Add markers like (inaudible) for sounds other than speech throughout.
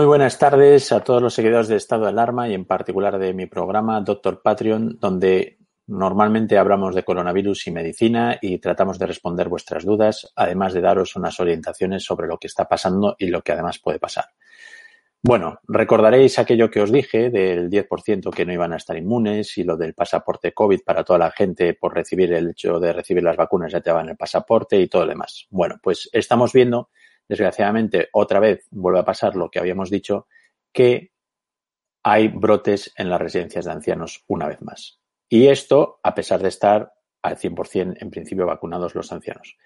Muy buenas tardes a todos los seguidores de Estado de Alarma y en particular de mi programa Doctor Patreon, donde normalmente hablamos de coronavirus y medicina y tratamos de responder vuestras dudas, además de daros unas orientaciones sobre lo que está pasando y lo que además puede pasar. Bueno, recordaréis aquello que os dije del 10% que no iban a estar inmunes y lo del pasaporte COVID para toda la gente por recibir el hecho de recibir las vacunas ya te van el pasaporte y todo lo demás. Bueno, pues estamos viendo desgraciadamente, otra vez vuelve a pasar lo que habíamos dicho, que hay brotes en las residencias de ancianos una vez más. Y esto a pesar de estar al 100% en principio vacunados los ancianos.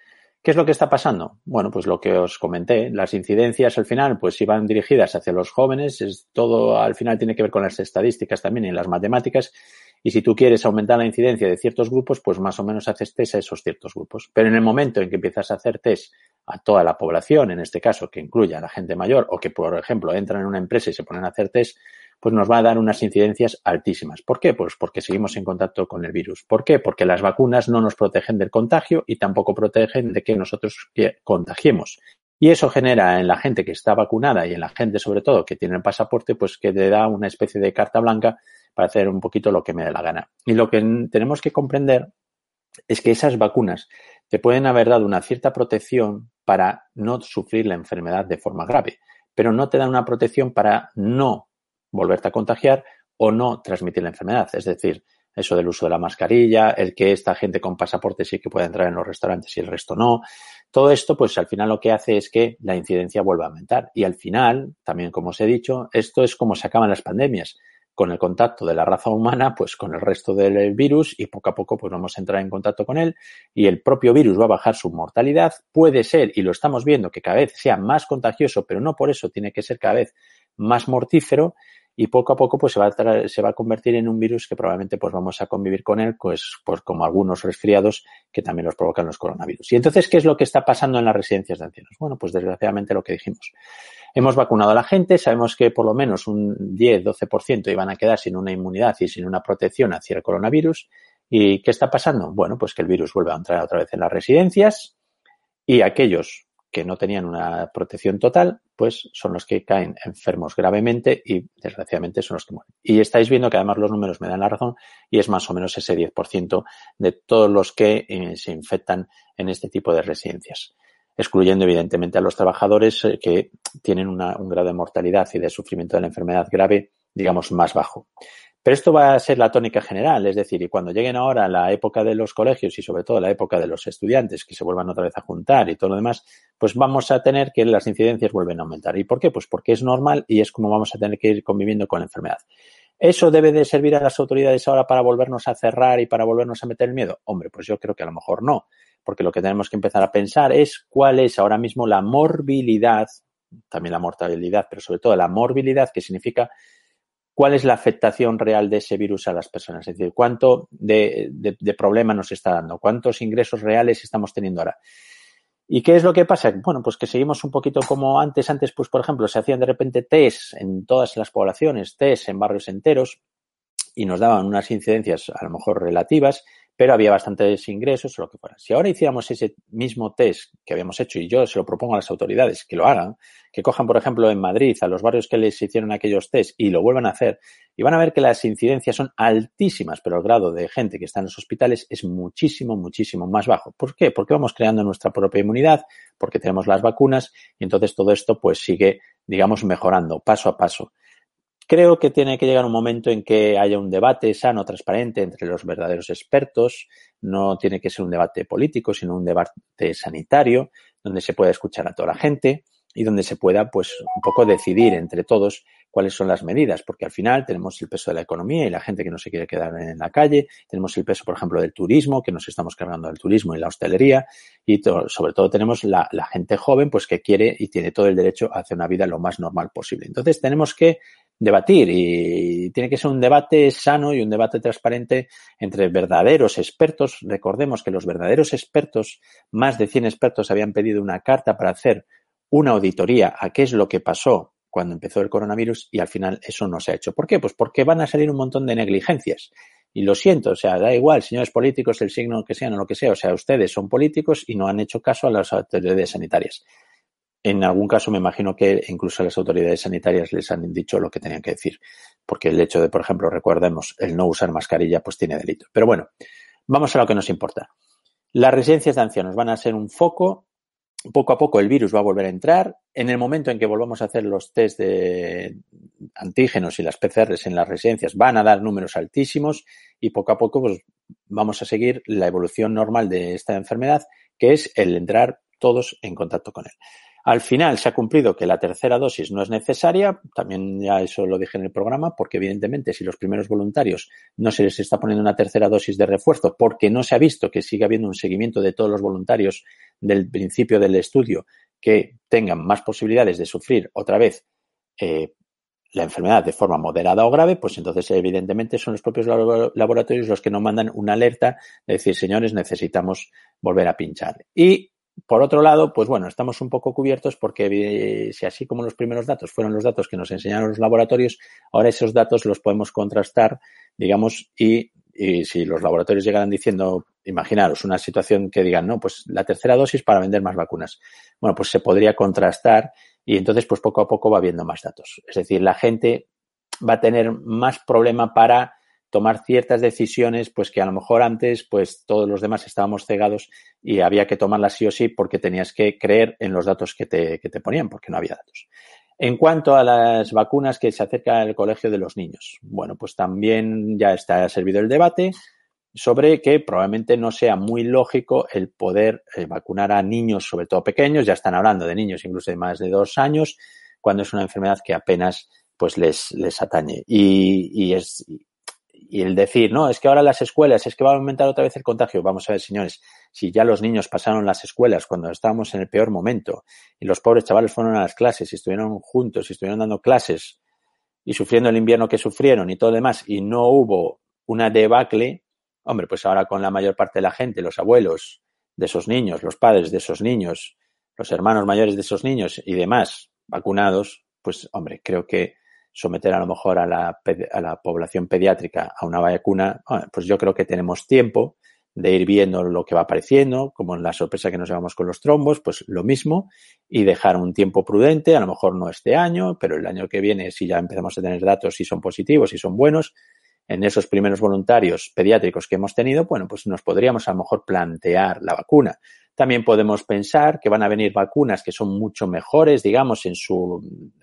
¿Qué es lo que está pasando? Bueno, pues lo que os comenté, las incidencias al final pues iban dirigidas hacia los jóvenes, es todo al final tiene que ver con las estadísticas también y las matemáticas y si tú quieres aumentar la incidencia de ciertos grupos, pues más o menos haces test a esos ciertos grupos. Pero en el momento en que empiezas a hacer test a toda la población, en este caso que incluya a la gente mayor o que, por ejemplo, entran en una empresa y se ponen a hacer test, pues nos va a dar unas incidencias altísimas. ¿Por qué? Pues porque seguimos en contacto con el virus. ¿Por qué? Porque las vacunas no nos protegen del contagio y tampoco protegen de que nosotros contagiemos. Y eso genera en la gente que está vacunada y en la gente sobre todo que tiene el pasaporte, pues que le da una especie de carta blanca para hacer un poquito lo que me dé la gana. Y lo que tenemos que comprender es que esas vacunas te pueden haber dado una cierta protección para no sufrir la enfermedad de forma grave, pero no te dan una protección para no volverte a contagiar o no transmitir la enfermedad. Es decir, eso del uso de la mascarilla, el que esta gente con pasaporte sí que pueda entrar en los restaurantes y el resto no. Todo esto, pues al final lo que hace es que la incidencia vuelva a aumentar. Y al final, también como os he dicho, esto es como se acaban las pandemias con el contacto de la raza humana, pues con el resto del virus y poco a poco pues vamos a entrar en contacto con él y el propio virus va a bajar su mortalidad. Puede ser, y lo estamos viendo, que cada vez sea más contagioso, pero no por eso tiene que ser cada vez más mortífero y poco a poco pues se va a, se va a convertir en un virus que probablemente pues vamos a convivir con él pues, pues como algunos resfriados que también los provocan los coronavirus. Y entonces, ¿qué es lo que está pasando en las residencias de ancianos? Bueno, pues desgraciadamente lo que dijimos. Hemos vacunado a la gente, sabemos que por lo menos un 10-12% iban a quedar sin una inmunidad y sin una protección hacia el coronavirus. ¿Y qué está pasando? Bueno, pues que el virus vuelve a entrar otra vez en las residencias y aquellos que no tenían una protección total, pues son los que caen enfermos gravemente y desgraciadamente son los que mueren. Y estáis viendo que además los números me dan la razón y es más o menos ese 10% de todos los que eh, se infectan en este tipo de residencias, excluyendo evidentemente a los trabajadores eh, que tienen un grado de mortalidad y de sufrimiento de la enfermedad grave, digamos, más bajo. Pero esto va a ser la tónica general, es decir, y cuando lleguen ahora la época de los colegios y sobre todo la época de los estudiantes que se vuelvan otra vez a juntar y todo lo demás, pues vamos a tener que las incidencias vuelven a aumentar. ¿Y por qué? Pues porque es normal y es como vamos a tener que ir conviviendo con la enfermedad. ¿Eso debe de servir a las autoridades ahora para volvernos a cerrar y para volvernos a meter el miedo? Hombre, pues yo creo que a lo mejor no, porque lo que tenemos que empezar a pensar es cuál es ahora mismo la morbilidad, también la mortalidad, pero sobre todo la morbilidad, que significa cuál es la afectación real de ese virus a las personas, es decir, cuánto de, problema nos está dando, cuántos ingresos reales estamos teniendo ahora. ¿Y qué es lo que pasa? Bueno, pues que seguimos un poquito como antes. Antes, pues, por ejemplo, se hacían de repente test en todas las poblaciones, test en barrios enteros y nos daban unas incidencias a lo mejor relativas pero había bastantes ingresos o lo que fuera. Si ahora hiciéramos ese mismo test que habíamos hecho y yo se lo propongo a las autoridades que lo hagan, que cojan, por ejemplo, en Madrid a los barrios que les hicieron aquellos test y lo vuelvan a hacer, y van a ver que las incidencias son altísimas, pero el grado de gente que está en los hospitales es muchísimo, muchísimo más bajo. ¿Por qué? Porque vamos creando nuestra propia inmunidad, porque tenemos las vacunas y entonces todo esto pues sigue, digamos, mejorando paso a paso. Creo que tiene que llegar un momento en que haya un debate sano, transparente entre los verdaderos expertos. No tiene que ser un debate político, sino un debate sanitario, donde se pueda escuchar a toda la gente y donde se pueda, pues, un poco decidir entre todos cuáles son las medidas, porque al final tenemos el peso de la economía y la gente que no se quiere quedar en la calle, tenemos el peso, por ejemplo, del turismo, que nos estamos cargando del turismo y la hostelería, y sobre todo tenemos la, la gente joven, pues, que quiere y tiene todo el derecho a hacer una vida lo más normal posible. Entonces tenemos que debatir y tiene que ser un debate sano y un debate transparente entre verdaderos expertos. Recordemos que los verdaderos expertos, más de 100 expertos, habían pedido una carta para hacer una auditoría a qué es lo que pasó cuando empezó el coronavirus y al final eso no se ha hecho. ¿Por qué? Pues porque van a salir un montón de negligencias. Y lo siento, o sea, da igual, señores políticos, el signo que sean o lo que sea, o sea, ustedes son políticos y no han hecho caso a las autoridades sanitarias. En algún caso me imagino que incluso las autoridades sanitarias les han dicho lo que tenían que decir, porque el hecho de, por ejemplo, recordemos, el no usar mascarilla, pues tiene delito. Pero bueno, vamos a lo que nos importa. Las residencias de ancianos van a ser un foco. Poco a poco el virus va a volver a entrar. En el momento en que volvamos a hacer los test de antígenos y las PCRs en las residencias van a dar números altísimos y poco a poco pues, vamos a seguir la evolución normal de esta enfermedad, que es el entrar todos en contacto con él. Al final se ha cumplido que la tercera dosis no es necesaria, también ya eso lo dije en el programa, porque evidentemente si los primeros voluntarios no se les está poniendo una tercera dosis de refuerzo, porque no se ha visto que siga habiendo un seguimiento de todos los voluntarios del principio del estudio que tengan más posibilidades de sufrir otra vez eh, la enfermedad de forma moderada o grave, pues entonces evidentemente son los propios laboratorios los que nos mandan una alerta de decir, señores, necesitamos volver a pinchar. Y por otro lado, pues bueno, estamos un poco cubiertos porque eh, si así como los primeros datos fueron los datos que nos enseñaron los laboratorios, ahora esos datos los podemos contrastar, digamos, y, si los laboratorios llegaran diciendo, imaginaros una situación que digan, no, pues la tercera dosis para vender más vacunas. Bueno, pues se podría contrastar y entonces pues poco a poco va viendo más datos. Es decir, la gente va a tener más problema para tomar ciertas decisiones, pues que a lo mejor antes, pues todos los demás estábamos cegados y había que tomarlas sí o sí porque tenías que creer en los datos que te, que te ponían, porque no había datos. En cuanto a las vacunas que se acerca al colegio de los niños, bueno, pues también ya está servido el debate sobre que probablemente no sea muy lógico el poder eh, vacunar a niños, sobre todo pequeños, ya están hablando de niños incluso de más de dos años, cuando es una enfermedad que apenas pues les, les atañe. Y, y es, y el decir, no, es que ahora las escuelas, es que va a aumentar otra vez el contagio. Vamos a ver, señores, si ya los niños pasaron las escuelas cuando estábamos en el peor momento y los pobres chavales fueron a las clases y estuvieron juntos y estuvieron dando clases y sufriendo el invierno que sufrieron y todo demás y no hubo una debacle, hombre, pues ahora con la mayor parte de la gente, los abuelos de esos niños, los padres de esos niños, los hermanos mayores de esos niños y demás vacunados, pues hombre, creo que someter a lo mejor a la, a la población pediátrica a una vacuna, pues yo creo que tenemos tiempo de ir viendo lo que va apareciendo, como en la sorpresa que nos llevamos con los trombos, pues lo mismo, y dejar un tiempo prudente, a lo mejor no este año, pero el año que viene, si ya empezamos a tener datos, si son positivos, si son buenos, en esos primeros voluntarios pediátricos que hemos tenido, bueno, pues nos podríamos a lo mejor plantear la vacuna. También podemos pensar que van a venir vacunas que son mucho mejores, digamos, en su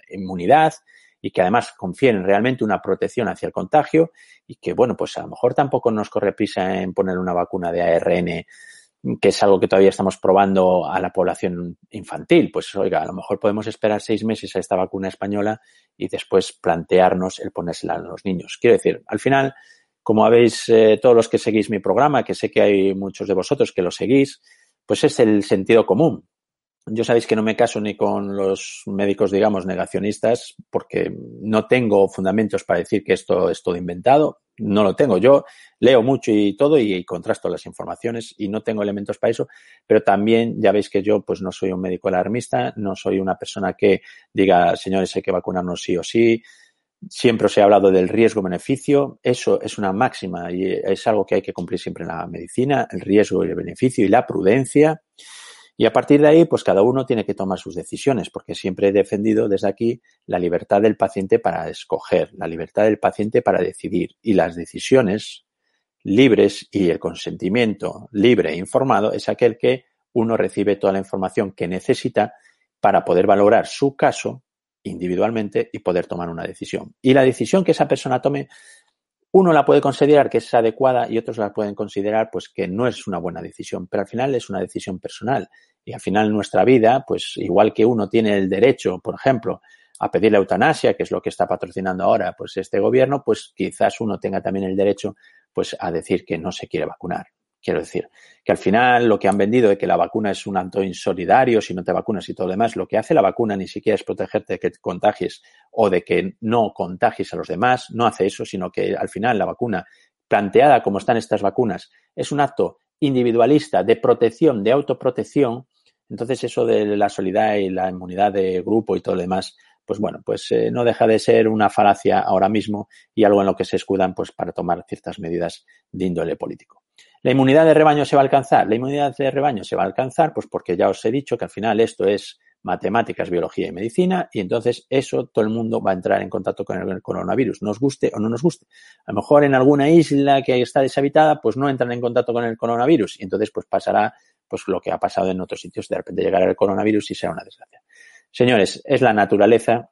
inmunidad, y que además confieren realmente una protección hacia el contagio y que, bueno, pues a lo mejor tampoco nos corre prisa en poner una vacuna de ARN que es algo que todavía estamos probando a la población infantil. Pues oiga, a lo mejor podemos esperar seis meses a esta vacuna española y después plantearnos el ponérsela a los niños. Quiero decir, al final, como habéis eh, todos los que seguís mi programa, que sé que hay muchos de vosotros que lo seguís, pues es el sentido común. Yo sabéis que no me caso ni con los médicos, digamos, negacionistas, porque no tengo fundamentos para decir que esto es todo inventado. No lo tengo. Yo leo mucho y todo y, contrasto las informaciones y no tengo elementos para eso, pero también ya veis que yo pues no soy un médico alarmista, no soy una persona que diga, señores, hay que vacunarnos sí o sí. Siempre os he hablado del riesgo-beneficio. Eso es una máxima y es algo que hay que cumplir siempre en la medicina, el riesgo y el beneficio y la prudencia. Y a partir de ahí, pues cada uno tiene que tomar sus decisiones, porque siempre he defendido desde aquí la libertad del paciente para escoger, la libertad del paciente para decidir y las decisiones libres y el consentimiento libre e informado es aquel que uno recibe toda la información que necesita para poder valorar su caso individualmente y poder tomar una decisión. Y la decisión que esa persona tome uno la puede considerar que es adecuada y otros la pueden considerar pues que no es una buena decisión, pero al final es una decisión personal y al final nuestra vida, pues igual que uno tiene el derecho, por ejemplo, a pedir la eutanasia, que es lo que está patrocinando ahora pues este gobierno, pues quizás uno tenga también el derecho pues a decir que no se quiere vacunar. Quiero decir, que al final lo que han vendido de que la vacuna es un acto insolidario, si no te vacunas y todo lo demás, lo que hace la vacuna ni siquiera es protegerte de que te contagies o de que no contagies a los demás, no hace eso, sino que al final la vacuna, planteada como están estas vacunas, es un acto individualista de protección, de autoprotección, entonces eso de la solidaridad y la inmunidad de grupo y todo lo demás, pues bueno, pues eh, no deja de ser una falacia ahora mismo y algo en lo que se escudan pues para tomar ciertas medidas de índole político. ¿La inmunidad de rebaño se va a alcanzar? La inmunidad de rebaño se va a alcanzar, pues porque ya os he dicho que al final esto es matemáticas, biología y medicina, y entonces eso todo el mundo va a entrar en contacto con el coronavirus, nos guste o no nos guste. A lo mejor en alguna isla que está deshabitada, pues no entran en contacto con el coronavirus, y entonces pues pasará pues lo que ha pasado en otros sitios, de repente llegará el coronavirus y será una desgracia. Señores, es la naturaleza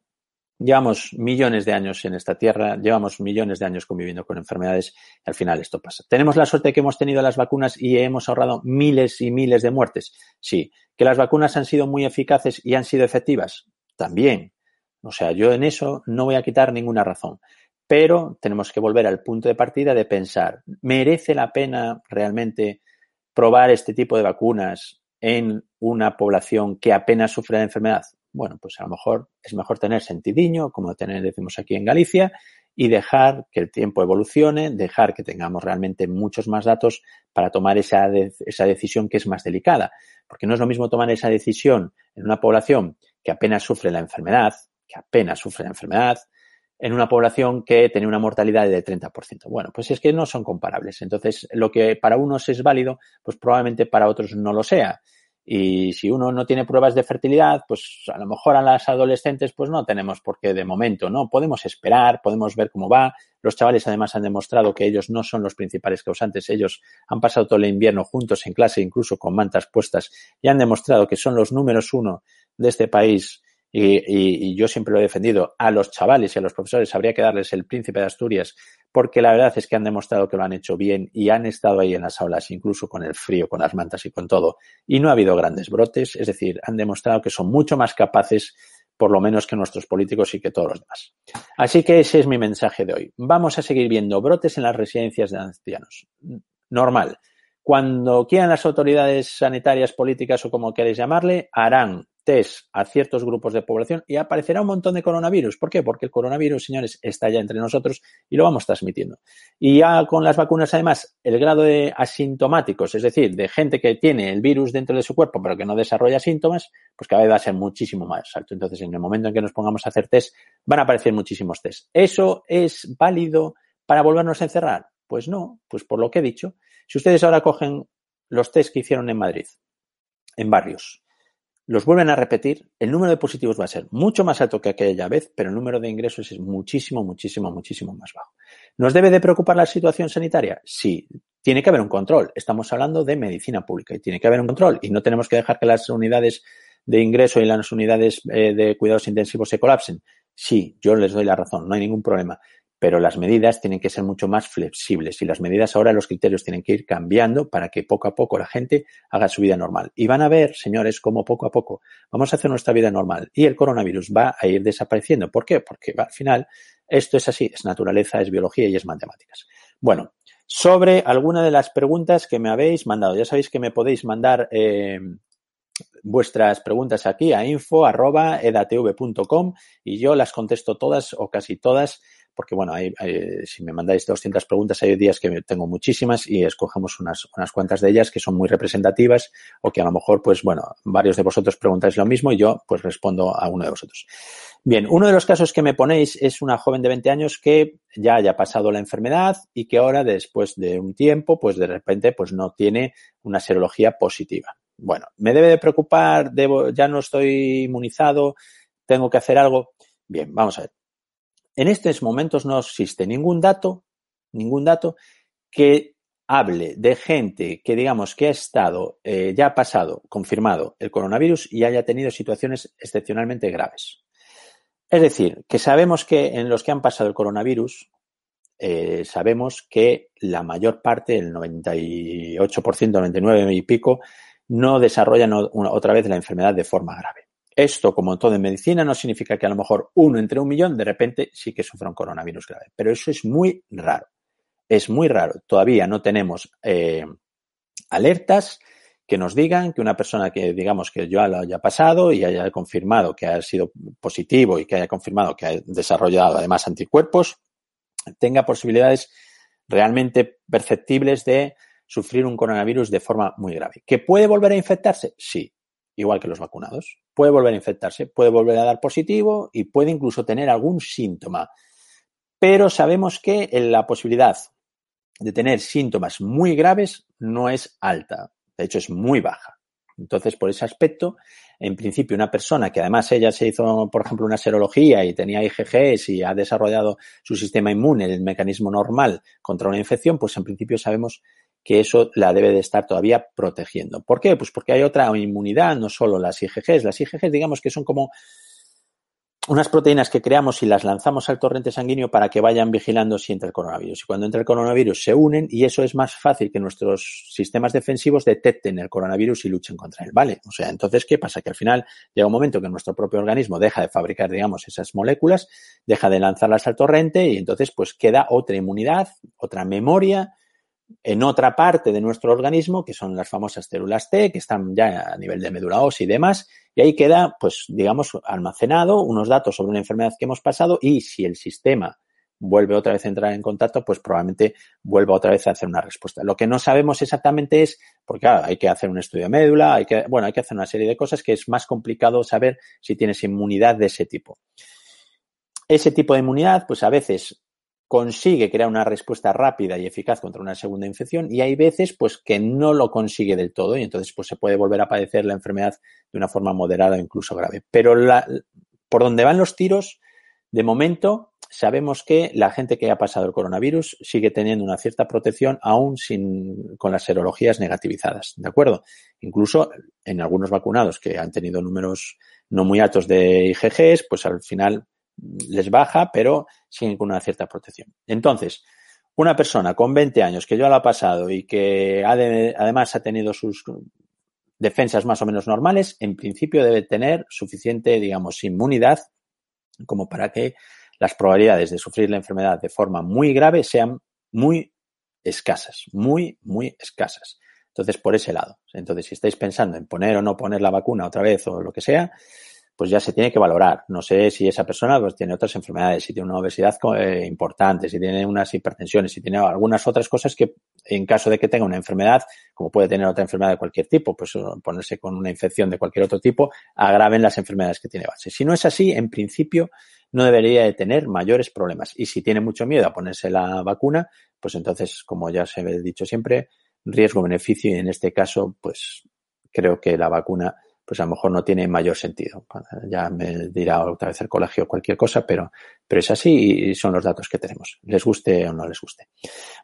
Llevamos millones de años en esta tierra, llevamos millones de años conviviendo con enfermedades y al final esto pasa. ¿Tenemos la suerte que hemos tenido las vacunas y hemos ahorrado miles y miles de muertes? Sí. ¿Que las vacunas han sido muy eficaces y han sido efectivas? También. O sea, yo en eso no voy a quitar ninguna razón. Pero tenemos que volver al punto de partida de pensar, ¿merece la pena realmente probar este tipo de vacunas en una población que apenas sufre de enfermedad? bueno, pues a lo mejor es mejor tener sentidiño, como tener, decimos aquí en Galicia, y dejar que el tiempo evolucione, dejar que tengamos realmente muchos más datos para tomar esa, esa decisión que es más delicada. Porque no es lo mismo tomar esa decisión en una población que apenas sufre la enfermedad, que apenas sufre la enfermedad, en una población que tiene una mortalidad del 30%. Bueno, pues es que no son comparables. Entonces, lo que para unos es válido, pues probablemente para otros no lo sea. Y si uno no tiene pruebas de fertilidad, pues a lo mejor a las adolescentes pues no tenemos por qué de momento, ¿no? Podemos esperar, podemos ver cómo va. Los chavales además han demostrado que ellos no son los principales causantes. Ellos han pasado todo el invierno juntos en clase, incluso con mantas puestas, y han demostrado que son los números uno de este país y, yo siempre lo he defendido, a los chavales y a los profesores habría que darles el príncipe de Asturias, porque la verdad es que han demostrado que lo han hecho bien y han estado ahí en las aulas, incluso con el frío, con las mantas y con todo, y no ha habido grandes brotes, es decir, han demostrado que son mucho más capaces por lo menos que nuestros políticos y que todos los demás. Así que ese es mi mensaje de hoy. Vamos a seguir viendo brotes en las residencias de ancianos. Normal. Cuando quieran las autoridades sanitarias, políticas o como queréis llamarle, harán test a ciertos grupos de población y aparecerá un montón de coronavirus. ¿Por qué? Porque el coronavirus, señores, está ya entre nosotros y lo vamos transmitiendo. Y ya con las vacunas, además, el grado de asintomáticos, es decir, de gente que tiene el virus dentro de su cuerpo pero que no desarrolla síntomas, pues cada vez va a ser muchísimo más alto. Entonces, en el momento en que nos pongamos a hacer test, van a aparecer muchísimos test. ¿Eso es válido para volvernos a encerrar? Pues no, pues por lo que he dicho. Si ustedes ahora cogen los test que hicieron en Madrid, en barrios, los vuelven a repetir, el número de positivos va a ser mucho más alto que aquella vez, pero el número de ingresos es muchísimo, muchísimo, muchísimo más bajo. ¿Nos debe de preocupar la situación sanitaria? Sí, tiene que haber un control. Estamos hablando de medicina pública y tiene que haber un control y no tenemos que dejar que las unidades de ingreso y las unidades eh, de cuidados intensivos se colapsen. Sí, yo les doy la razón, no hay ningún problema pero las medidas tienen que ser mucho más flexibles y las medidas ahora, los criterios tienen que ir cambiando para que poco a poco la gente haga su vida normal. Y van a ver, señores, cómo poco a poco vamos a hacer nuestra vida normal y el coronavirus va a ir desapareciendo. ¿Por qué? Porque al final esto es así, es naturaleza, es biología y es matemáticas. Bueno, sobre alguna de las preguntas que me habéis mandado, ya sabéis que me podéis mandar eh, vuestras preguntas aquí a info.edatv.com y yo las contesto todas o casi todas porque bueno, si me mandáis 200 preguntas, hay días que tengo muchísimas y escogemos unas, unas cuantas de ellas que son muy representativas o que a lo mejor, pues bueno, varios de vosotros preguntáis lo mismo y yo pues respondo a uno de vosotros. Bien, uno de los casos que me ponéis es una joven de 20 años que ya haya pasado la enfermedad y que ahora, después de un tiempo, pues de repente, pues no tiene una serología positiva. Bueno, ¿me debe de preocupar? Debo, ya no estoy inmunizado, tengo que hacer algo. Bien, vamos a ver. En estos momentos no existe ningún dato, ningún dato que hable de gente que digamos que ha estado, eh, ya ha pasado, confirmado el coronavirus y haya tenido situaciones excepcionalmente graves. Es decir, que sabemos que en los que han pasado el coronavirus, eh, sabemos que la mayor parte, el 98%, 99 y pico, no desarrollan otra vez la enfermedad de forma grave. Esto, como todo en medicina, no significa que a lo mejor uno entre un millón de repente sí que sufra un coronavirus grave. Pero eso es muy raro. Es muy raro. Todavía no tenemos eh, alertas que nos digan que una persona que digamos que ya lo haya pasado y haya confirmado que ha sido positivo y que haya confirmado que ha desarrollado además anticuerpos, tenga posibilidades realmente perceptibles de sufrir un coronavirus de forma muy grave. ¿Que puede volver a infectarse? Sí, igual que los vacunados. Puede volver a infectarse, puede volver a dar positivo y puede incluso tener algún síntoma. Pero sabemos que la posibilidad de tener síntomas muy graves no es alta, de hecho es muy baja. Entonces, por ese aspecto, en principio, una persona que además ella se hizo, por ejemplo, una serología y tenía IgGs y ha desarrollado su sistema inmune, el mecanismo normal contra una infección, pues en principio sabemos que eso la debe de estar todavía protegiendo. ¿Por qué? Pues porque hay otra inmunidad, no solo las IgGs. Las IgGs, digamos que son como unas proteínas que creamos y las lanzamos al torrente sanguíneo para que vayan vigilando si entra el coronavirus. Y cuando entra el coronavirus se unen y eso es más fácil que nuestros sistemas defensivos detecten el coronavirus y luchen contra él, ¿vale? O sea, entonces, ¿qué pasa? Que al final llega un momento que nuestro propio organismo deja de fabricar, digamos, esas moléculas, deja de lanzarlas al torrente y entonces pues queda otra inmunidad, otra memoria en otra parte de nuestro organismo, que son las famosas células T, que están ya a nivel de médula ósea y demás, y ahí queda, pues, digamos, almacenado unos datos sobre una enfermedad que hemos pasado y si el sistema vuelve otra vez a entrar en contacto, pues probablemente vuelva otra vez a hacer una respuesta. Lo que no sabemos exactamente es, porque claro, hay que hacer un estudio de médula, hay que, bueno, hay que hacer una serie de cosas que es más complicado saber si tienes inmunidad de ese tipo. Ese tipo de inmunidad, pues a veces consigue crear una respuesta rápida y eficaz contra una segunda infección y hay veces pues que no lo consigue del todo y entonces pues se puede volver a padecer la enfermedad de una forma moderada o incluso grave. Pero la, por donde van los tiros, de momento sabemos que la gente que ha pasado el coronavirus sigue teniendo una cierta protección aún sin, con las serologías negativizadas, ¿de acuerdo? Incluso en algunos vacunados que han tenido números no muy altos de IgGs, pues al final les baja, pero siguen con una cierta protección. Entonces, una persona con 20 años que ya lo ha pasado y que además ha tenido sus defensas más o menos normales, en principio debe tener suficiente, digamos, inmunidad como para que las probabilidades de sufrir la enfermedad de forma muy grave sean muy escasas, muy, muy escasas. Entonces, por ese lado. Entonces, si estáis pensando en poner o no poner la vacuna otra vez o lo que sea, pues ya se tiene que valorar. No sé si esa persona pues, tiene otras enfermedades, si tiene una obesidad eh, importante, si tiene unas hipertensiones, si tiene algunas otras cosas que en caso de que tenga una enfermedad, como puede tener otra enfermedad de cualquier tipo, pues ponerse con una infección de cualquier otro tipo, agraven las enfermedades que tiene base. Si no es así, en principio no debería de tener mayores problemas. Y si tiene mucho miedo a ponerse la vacuna, pues entonces, como ya se he dicho siempre, riesgo-beneficio y en este caso, pues creo que la vacuna pues a lo mejor no tiene mayor sentido. Ya me dirá otra vez el colegio cualquier cosa, pero, pero es así y son los datos que tenemos, les guste o no les guste.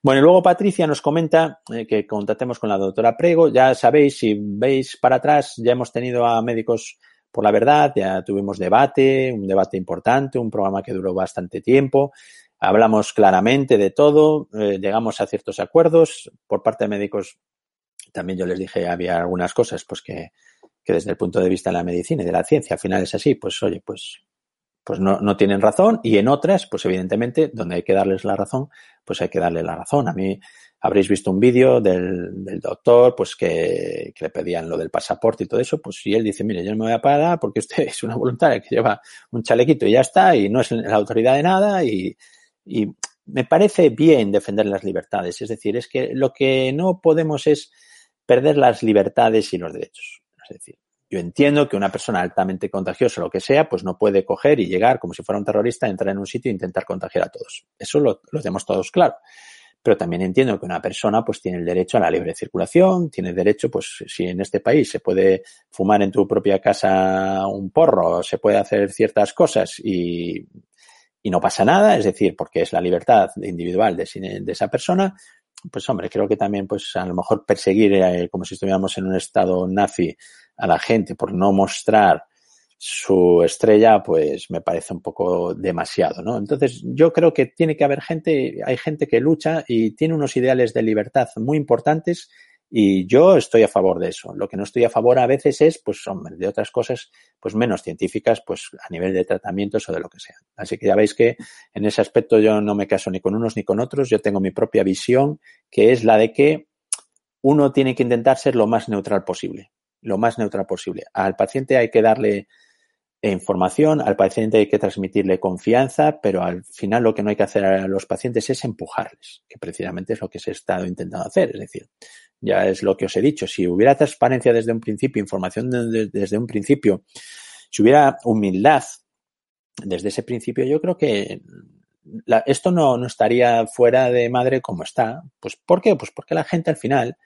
Bueno, y luego Patricia nos comenta eh, que contactemos con la doctora Prego. Ya sabéis, si veis para atrás, ya hemos tenido a médicos por la verdad, ya tuvimos debate, un debate importante, un programa que duró bastante tiempo. Hablamos claramente de todo, eh, llegamos a ciertos acuerdos. Por parte de médicos, también yo les dije, había algunas cosas pues que, que desde el punto de vista de la medicina y de la ciencia al final es así, pues oye, pues, pues no, tienen razón y en otras, pues evidentemente, donde hay que darles la razón, pues hay que darle la razón. A mí habréis visto un vídeo del, doctor, pues que, le pedían lo del pasaporte y todo eso, pues si él dice, mire, yo no me voy a pagar porque usted (laughs) es una voluntaria que lleva un chalequito y ya está y no es la autoridad de nada y me parece bien defender las libertades. Es decir, es que lo que no podemos es perder las libertades y los derechos. Es decir, yo entiendo que una persona altamente contagiosa lo que sea, pues no puede coger y llegar como si fuera un terrorista, entrar en un sitio e intentar contagiar a todos. Eso lo, lo tenemos todos claro. Pero también entiendo que una persona pues tiene el derecho a la libre circulación, tiene derecho, pues si en este país se puede fumar en tu propia casa un porro, se puede hacer ciertas cosas y, y no pasa nada, es decir, porque es la libertad individual de, de esa persona, pues hombre, creo que también, pues a lo mejor perseguir eh, como si estuviéramos en un estado nazi a la gente por no mostrar su estrella, pues me parece un poco demasiado, ¿no? Entonces, yo creo que tiene que haber gente, hay gente que lucha y tiene unos ideales de libertad muy importantes y yo estoy a favor de eso. Lo que no estoy a favor a veces es, pues, hombre, de otras cosas, pues menos científicas, pues a nivel de tratamientos o de lo que sea. Así que ya veis que en ese aspecto yo no me caso ni con unos ni con otros. Yo tengo mi propia visión, que es la de que uno tiene que intentar ser lo más neutral posible. Lo más neutral posible. Al paciente hay que darle información, al paciente hay que transmitirle confianza, pero al final lo que no hay que hacer a los pacientes es empujarles, que precisamente es lo que se ha estado intentando hacer. Es decir, ya es lo que os he dicho, si hubiera transparencia desde un principio, información desde un principio, si hubiera humildad desde ese principio, yo creo que esto no, no estaría fuera de madre como está. Pues ¿por qué? Pues porque la gente al final,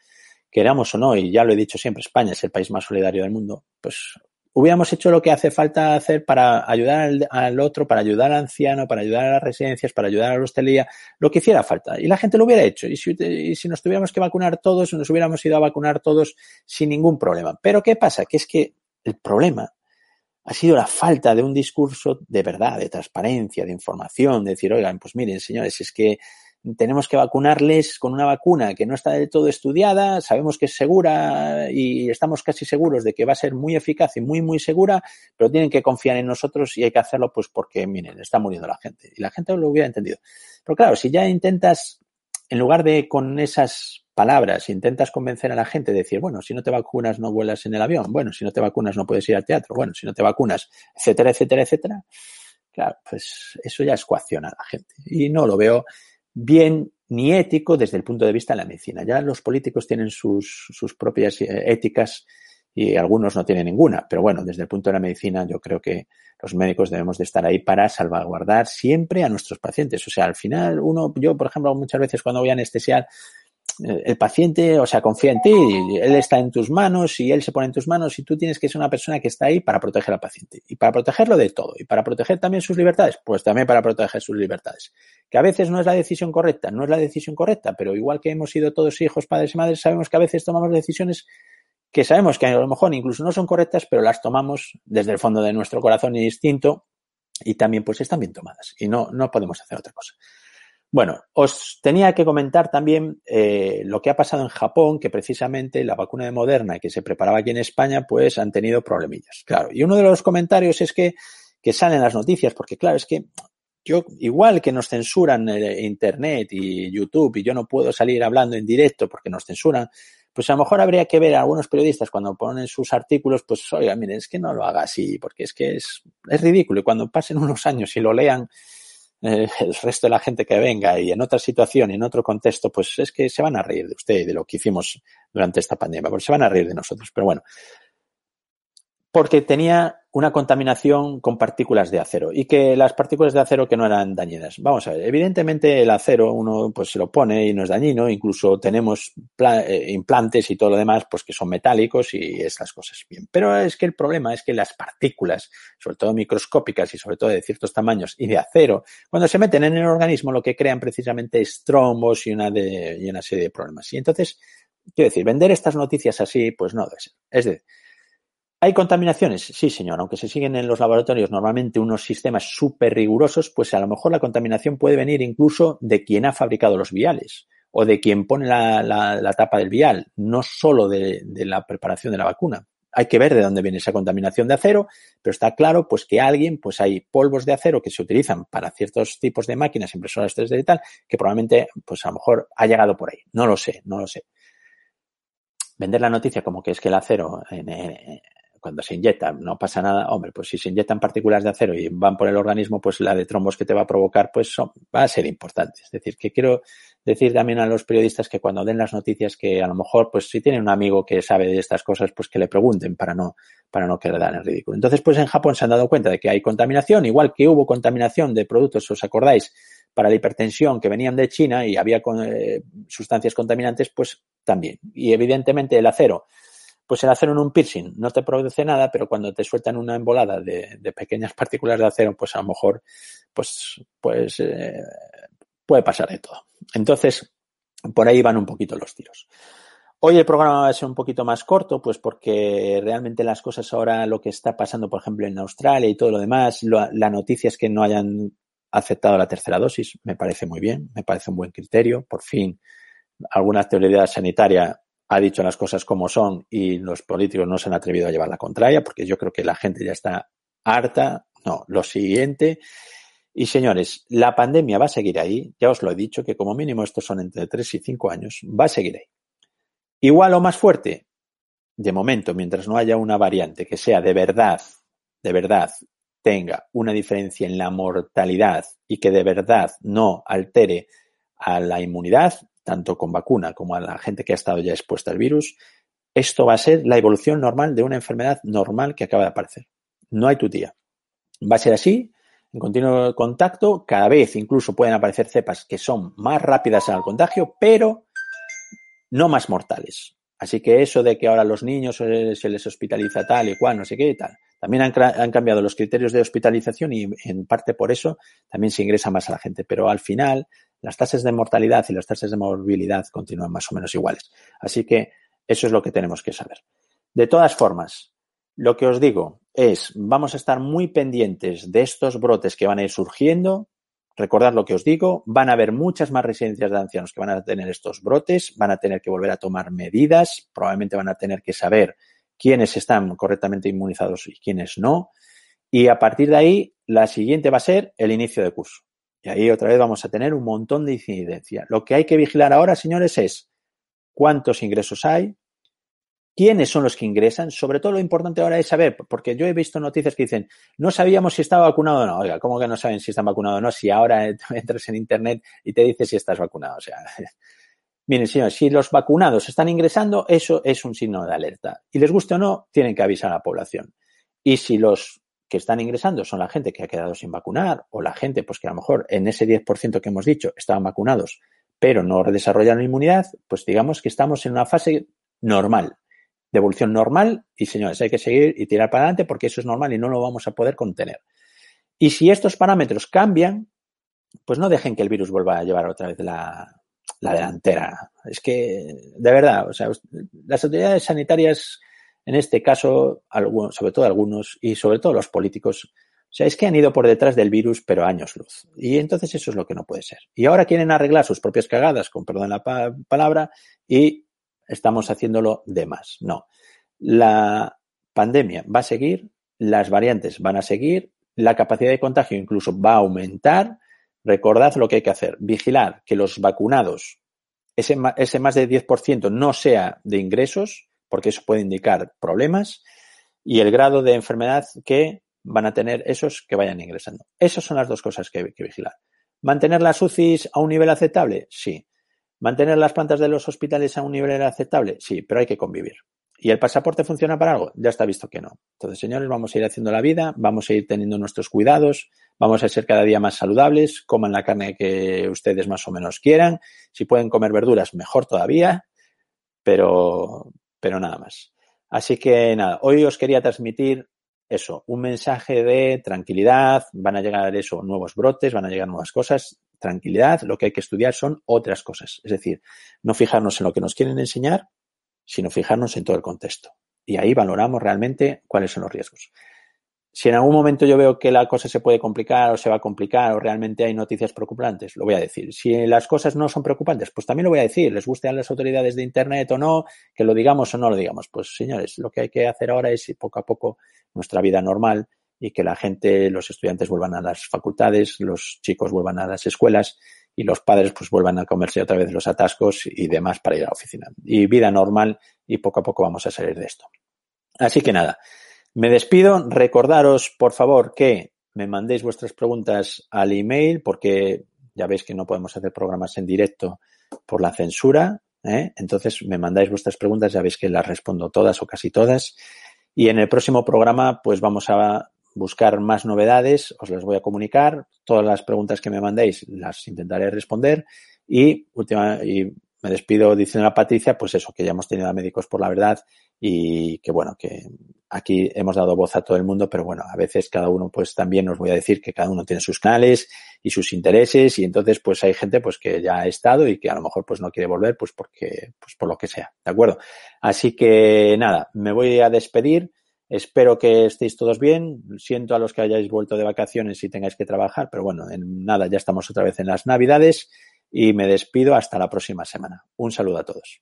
queramos o no, y ya lo he dicho siempre, España es el país más solidario del mundo, pues hubiéramos hecho lo que hace falta hacer para ayudar al, otro, para ayudar al anciano, para ayudar a las residencias, para ayudar a la hostelería, lo que hiciera falta. Y la gente lo hubiera hecho. Y si, y si nos tuviéramos que vacunar todos, nos hubiéramos ido a vacunar todos sin ningún problema. Pero ¿qué pasa? Que es que el problema ha sido la falta de un discurso de verdad, de transparencia, de información, de decir, oigan, pues miren, señores, es que tenemos que vacunarles con una vacuna que no está del todo estudiada, sabemos que es segura y estamos casi seguros de que va a ser muy eficaz y muy, muy segura, pero tienen que confiar en nosotros y hay que hacerlo pues porque, miren, está muriendo la gente. Y la gente lo hubiera entendido. Pero claro, si ya intentas, en lugar de con esas palabras, intentas convencer a la gente de decir, bueno, si no te vacunas no vuelas en el avión, bueno, si no te vacunas no puedes ir al teatro, bueno, si no te vacunas, etcétera, etcétera, etcétera, claro, pues eso ya es coacciona a la gente. Y no lo veo bien ni ético desde el punto de vista de la medicina. Ya los políticos tienen sus, sus propias eh, éticas y algunos no tienen ninguna. Pero bueno, desde el punto de la medicina yo creo que los médicos debemos de estar ahí para salvaguardar siempre a nuestros pacientes. O sea, al final uno, yo por ejemplo muchas veces cuando voy a anestesiar, el paciente, o sea, confía en ti, él está en tus manos y él se pone en tus manos y tú tienes que ser una persona que está ahí para proteger al paciente y para protegerlo de todo y para proteger también sus libertades, pues también para proteger sus libertades. Que a veces no es la decisión correcta, no es la decisión correcta, pero igual que hemos sido todos hijos, padres y madres, sabemos que a veces tomamos decisiones que sabemos que a lo mejor incluso no son correctas, pero las tomamos desde el fondo de nuestro corazón y instinto y también pues están bien tomadas y no, no podemos hacer otra cosa. Bueno, os tenía que comentar también eh, lo que ha pasado en Japón, que precisamente la vacuna de Moderna que se preparaba aquí en España, pues han tenido problemillas. Claro, y uno de los comentarios es que, que salen las noticias, porque claro, es que yo, igual que nos censuran eh, Internet y YouTube y yo no puedo salir hablando en directo porque nos censuran, pues a lo mejor habría que ver a algunos periodistas cuando ponen sus artículos, pues oiga, miren, es que no lo haga así, porque es que es, es ridículo y cuando pasen (laughs) unos años y lo lean, eh, (laughs) el resto de la gente que venga y en otra situación y en otro contexto, pues es que se van a reír de usted y de lo que hicimos durante esta pandemia, porque se van a reír de nosotros. Pero bueno, porque tenía una contaminación con partículas de acero y que las partículas de acero que no eran dañinas. Vamos a ver, evidentemente el acero uno pues se lo pone y no es dañino, incluso tenemos eh, implantes y todo lo demás pues que son metálicos y estas cosas bien. Pero es que el problema es que las partículas, sobre todo microscópicas y sobre todo de ciertos tamaños y de acero, cuando se meten en el organismo lo que crean precisamente es trombos y una, de, y una serie de problemas. Y entonces, quiero decir, vender estas noticias así pues no debe ser. Es decir, ¿Hay contaminaciones? Sí, señor. Aunque se siguen en los laboratorios normalmente unos sistemas súper rigurosos, pues a lo mejor la contaminación puede venir incluso de quien ha fabricado los viales o de quien pone la, tapa del vial, no solo de, la preparación de la vacuna. Hay que ver de dónde viene esa contaminación de acero, pero está claro pues que alguien, pues hay polvos de acero que se utilizan para ciertos tipos de máquinas, impresoras 3D y tal, que probablemente pues a lo mejor ha llegado por ahí. No lo sé, no lo sé vender la noticia como que es que el acero en, cuando se inyecta no pasa nada, hombre, pues si se inyectan partículas de acero y van por el organismo, pues la de trombos que te va a provocar, pues va a ser importante. Es decir, que quiero decir también a los periodistas que cuando den las noticias que a lo mejor, pues si tienen un amigo que sabe de estas cosas, pues que le pregunten para no, para no quedar en ridículo. Entonces, pues en Japón se han dado cuenta de que hay contaminación, igual que hubo contaminación de productos, ¿os acordáis? Para la hipertensión que venían de China y había eh, sustancias contaminantes, pues también. Y evidentemente el acero, pues el acero en un piercing no te produce nada, pero cuando te sueltan una embolada de, pequeñas partículas de acero, pues a lo mejor, pues, pues eh, puede pasar de todo. Entonces, por ahí van un poquito los tiros. Hoy el programa va a ser un poquito más corto, pues porque realmente las cosas ahora, lo que está pasando, por ejemplo, en Australia y todo lo demás, la noticia es que no hayan aceptado la tercera dosis, me parece muy bien, me parece un buen criterio. Por fin, alguna autoridad sanitaria ha dicho las cosas como son y los políticos no se han atrevido a llevar la contraria, porque yo creo que la gente ya está harta. No, lo siguiente. Y señores, la pandemia va a seguir ahí. Ya os lo he dicho, que como mínimo estos son entre 3 y 5 años. Va a seguir ahí. Igual o más fuerte. De momento, mientras no haya una variante que sea de verdad, de verdad, tenga una diferencia en la mortalidad y que de verdad no altere a la inmunidad, tanto con vacuna como a la gente que ha estado ya expuesta al virus, esto va a ser la evolución normal de una enfermedad normal que acaba de aparecer. No hay tutía. Va a ser así, en continuo contacto, cada vez incluso pueden aparecer cepas que son más rápidas al contagio, pero no más mortales. Así que eso de que ahora los niños se les hospitaliza tal y cual, no sé qué y tal. También han, han, cambiado los criterios de hospitalización y en parte por eso también se ingresa más a la gente. Pero al final las tasas de mortalidad y las tasas de morbilidad continúan más o menos iguales. Así que eso es lo que tenemos que saber. De todas formas, lo que os digo es, vamos a estar muy pendientes de estos brotes que van a ir surgiendo. Recordad lo que os digo, van a haber muchas más residencias de ancianos que van a tener estos brotes, van a tener que volver a tomar medidas, probablemente van a tener que saber quiénes están correctamente inmunizados y quiénes no. Y a partir de ahí, la siguiente va a ser el inicio de curso. Y ahí otra vez vamos a tener un montón de incidencia. Lo que hay que vigilar ahora, señores, es cuántos ingresos hay, quiénes son los que ingresan. Sobre todo lo importante ahora es saber, porque yo he visto noticias que dicen, no sabíamos si estaba vacunado o no. Oiga, ¿cómo que no saben si están vacunados o no? Si ahora (laughs) entras en Internet y te dice si estás vacunado. O sea, (laughs) Miren, señores, si los vacunados están ingresando, eso es un signo de alerta. Y les guste o no, tienen que avisar a la población. Y si los que están ingresando son la gente que ha quedado sin vacunar o la gente, pues que a lo mejor en ese 10% que hemos dicho estaban vacunados, pero no desarrollaron inmunidad, pues digamos que estamos en una fase normal, de evolución normal y señores, hay que seguir y tirar para adelante porque eso es normal y no lo vamos a poder contener. Y si estos parámetros cambian, pues no dejen que el virus vuelva a llevar otra vez la, la delantera. Es que, de verdad, o sea, las autoridades sanitarias, en este caso, sobre todo algunos, y sobre todo los políticos, o sea, es que han ido por detrás del virus, pero años luz. Y entonces eso es lo que no puede ser. Y ahora quieren arreglar sus propias cagadas, con perdón la palabra, y estamos haciéndolo de más. No. La pandemia va a seguir, las variantes van a seguir, la capacidad de contagio incluso va a aumentar, Recordad lo que hay que hacer. Vigilar que los vacunados, ese, ese más de 10% no sea de ingresos, porque eso puede indicar problemas, y el grado de enfermedad que van a tener esos que vayan ingresando. Esas son las dos cosas que hay que vigilar. ¿Mantener las UCIs a un nivel aceptable? Sí. ¿Mantener las plantas de los hospitales a un nivel aceptable? Sí, pero hay que convivir. ¿Y el pasaporte funciona para algo? Ya está visto que no. Entonces, señores, vamos a ir haciendo la vida, vamos a ir teniendo nuestros cuidados, vamos a ser cada día más saludables, coman la carne que ustedes más o menos quieran. Si pueden comer verduras, mejor todavía, pero, pero nada más. Así que nada, hoy os quería transmitir eso, un mensaje de tranquilidad, van a llegar eso, nuevos brotes, van a llegar nuevas cosas, tranquilidad, lo que hay que estudiar son otras cosas. Es decir, no fijarnos en lo que nos quieren enseñar, sino fijarnos en todo el contexto. Y ahí valoramos realmente cuáles son los riesgos. Si en algún momento yo veo que la cosa se puede complicar o se va a complicar o realmente hay noticias preocupantes, lo voy a decir. Si las cosas no son preocupantes, pues también lo voy a decir. Les guste a las autoridades de Internet o no, que lo digamos o no lo digamos. Pues señores, lo que hay que hacer ahora es poco a poco nuestra vida normal y que la gente, los estudiantes vuelvan a las facultades, los chicos vuelvan a las escuelas y los padres pues vuelvan a comerse otra vez los atascos y demás para ir a la oficina. Y vida normal y poco a poco vamos a salir de esto. Así que nada, me despido. Recordaros, por favor, que me mandéis vuestras preguntas al email porque ya veis que no podemos hacer programas en directo por la censura. ¿eh? Entonces me mandáis vuestras preguntas, ya veis que las respondo todas o casi todas. Y en el próximo programa, pues vamos a buscar más novedades, os las voy a comunicar. Todas las preguntas que me mandéis las intentaré responder. Y, última, y me despido diciendo a Patricia, pues eso, que ya hemos tenido a médicos por la verdad y que bueno, que aquí hemos dado voz a todo el mundo, pero bueno, a veces cada uno pues también os voy a decir que cada uno tiene sus canales y sus intereses y entonces pues hay gente pues que ya ha estado y que a lo mejor pues no quiere volver pues porque, pues por lo que sea, ¿de acuerdo? Así que nada, me voy a despedir. Espero que estéis todos bien. Siento a los que hayáis vuelto de vacaciones y tengáis que trabajar, pero bueno, en nada, ya estamos otra vez en las Navidades y me despido hasta la próxima semana. Un saludo a todos.